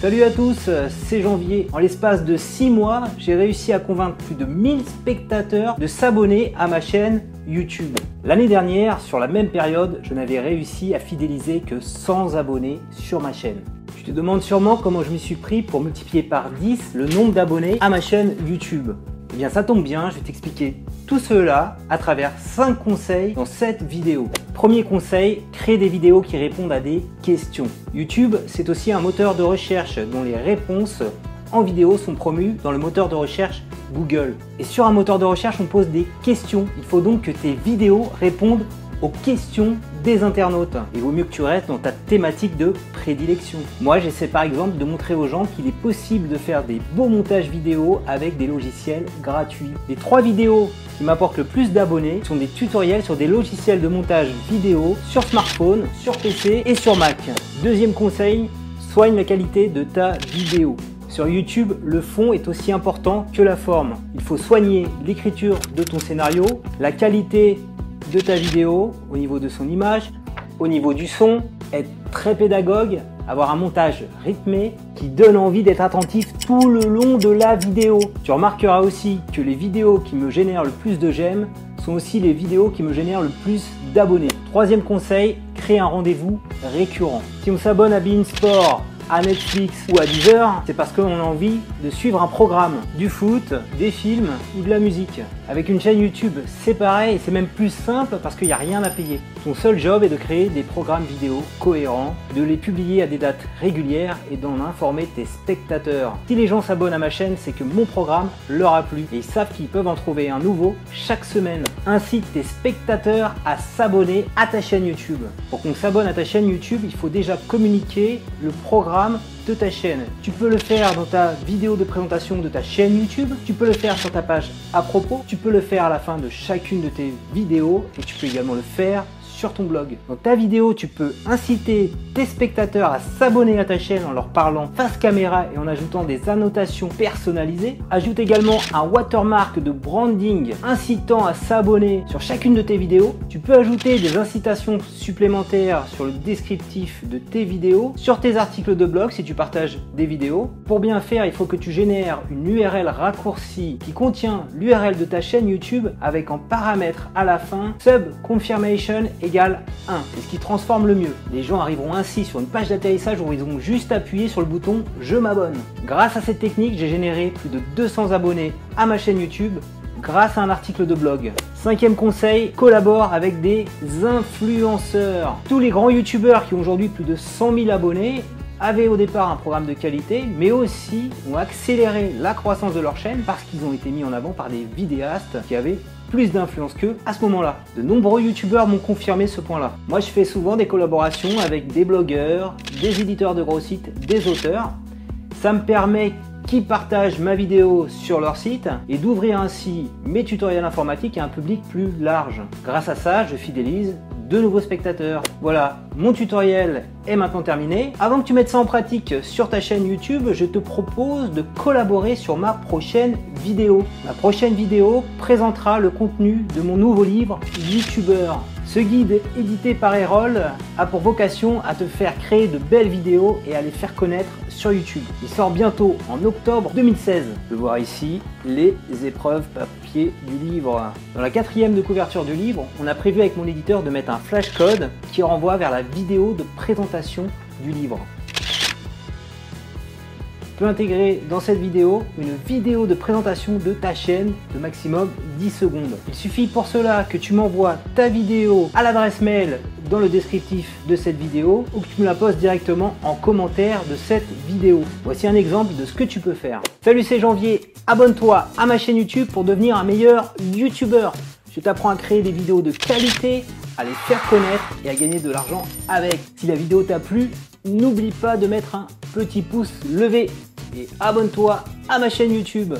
Salut à tous, c'est Janvier. En l'espace de 6 mois, j'ai réussi à convaincre plus de 1000 spectateurs de s'abonner à ma chaîne YouTube. L'année dernière, sur la même période, je n'avais réussi à fidéliser que 100 abonnés sur ma chaîne. Tu te demandes sûrement comment je m'y suis pris pour multiplier par 10 le nombre d'abonnés à ma chaîne YouTube. Eh bien ça tombe bien, je vais t'expliquer tout cela à travers 5 conseils dans cette vidéo. Premier conseil, créer des vidéos qui répondent à des questions. YouTube, c'est aussi un moteur de recherche dont les réponses en vidéo sont promues dans le moteur de recherche Google. Et sur un moteur de recherche, on pose des questions. Il faut donc que tes vidéos répondent aux questions des internautes. Il vaut mieux que tu restes dans ta thématique de prédilection. Moi, j'essaie par exemple de montrer aux gens qu'il est possible de faire des beaux montages vidéo avec des logiciels gratuits. Les trois vidéos qui m'apportent le plus d'abonnés sont des tutoriels sur des logiciels de montage vidéo sur smartphone, sur PC et sur Mac. Deuxième conseil, soigne la qualité de ta vidéo. Sur YouTube, le fond est aussi important que la forme. Il faut soigner l'écriture de ton scénario, la qualité de ta vidéo, au niveau de son image, au niveau du son, être très pédagogue, avoir un montage rythmé qui donne envie d'être attentif tout le long de la vidéo. Tu remarqueras aussi que les vidéos qui me génèrent le plus de j'aime sont aussi les vidéos qui me génèrent le plus d'abonnés. Troisième conseil, créer un rendez-vous récurrent. Si on s'abonne à Beansport, à Netflix ou à Deezer, c'est parce qu'on a envie de suivre un programme, du foot, des films ou de la musique. Avec une chaîne YouTube, c'est pareil c'est même plus simple parce qu'il n'y a rien à payer. Ton seul job est de créer des programmes vidéo cohérents, de les publier à des dates régulières et d'en informer tes spectateurs. Si les gens s'abonnent à ma chaîne, c'est que mon programme leur a plu et ils savent qu'ils peuvent en trouver un nouveau chaque semaine. Incite tes spectateurs à s'abonner à ta chaîne YouTube. Pour qu'on s'abonne à ta chaîne YouTube, il faut déjà communiquer le programme de ta chaîne. Tu peux le faire dans ta vidéo de présentation de ta chaîne YouTube, tu peux le faire sur ta page à propos, tu peux le faire à la fin de chacune de tes vidéos et tu peux également le faire ton blog. Dans ta vidéo, tu peux inciter tes spectateurs à s'abonner à ta chaîne en leur parlant face caméra et en ajoutant des annotations personnalisées. Ajoute également un watermark de branding incitant à s'abonner sur chacune de tes vidéos. Tu peux ajouter des incitations supplémentaires sur le descriptif de tes vidéos, sur tes articles de blog si tu partages des vidéos. Pour bien faire, il faut que tu génères une URL raccourcie qui contient l'URL de ta chaîne YouTube avec en paramètre à la fin sub confirmation et égale 1. C'est ce qui transforme le mieux. Les gens arriveront ainsi sur une page d'atterrissage où ils vont juste appuyer sur le bouton Je m'abonne. Grâce à cette technique, j'ai généré plus de 200 abonnés à ma chaîne YouTube grâce à un article de blog. Cinquième conseil, collabore avec des influenceurs. Tous les grands youtubeurs qui ont aujourd'hui plus de 100 000 abonnés avaient au départ un programme de qualité, mais aussi ont accéléré la croissance de leur chaîne parce qu'ils ont été mis en avant par des vidéastes qui avaient plus d'influence qu'eux à ce moment-là. De nombreux youtubeurs m'ont confirmé ce point-là. Moi, je fais souvent des collaborations avec des blogueurs, des éditeurs de gros sites, des auteurs. Ça me permet qu'ils partagent ma vidéo sur leur site et d'ouvrir ainsi mes tutoriels informatiques à un public plus large. Grâce à ça, je fidélise de nouveaux spectateurs. Voilà, mon tutoriel est maintenant terminé. Avant que tu mettes ça en pratique sur ta chaîne YouTube, je te propose de collaborer sur ma prochaine vidéo. Ma prochaine vidéo présentera le contenu de mon nouveau livre YouTuber. Ce guide édité par Erol a pour vocation à te faire créer de belles vidéos et à les faire connaître sur YouTube. Il sort bientôt en octobre 2016. Tu peux voir ici les épreuves papier du livre. Dans la quatrième de couverture du livre, on a prévu avec mon éditeur de mettre un flash code qui renvoie vers la vidéo de présentation du livre peux intégrer dans cette vidéo une vidéo de présentation de ta chaîne de maximum 10 secondes. Il suffit pour cela que tu m'envoies ta vidéo à l'adresse mail dans le descriptif de cette vidéo ou que tu me la postes directement en commentaire de cette vidéo. Voici un exemple de ce que tu peux faire. Salut c'est Janvier, abonne-toi à ma chaîne YouTube pour devenir un meilleur YouTuber. Je t'apprends à créer des vidéos de qualité, à les faire connaître et à gagner de l'argent avec. Si la vidéo t'a plu, n'oublie pas de mettre un petit pouce levé et abonne-toi à ma chaîne YouTube.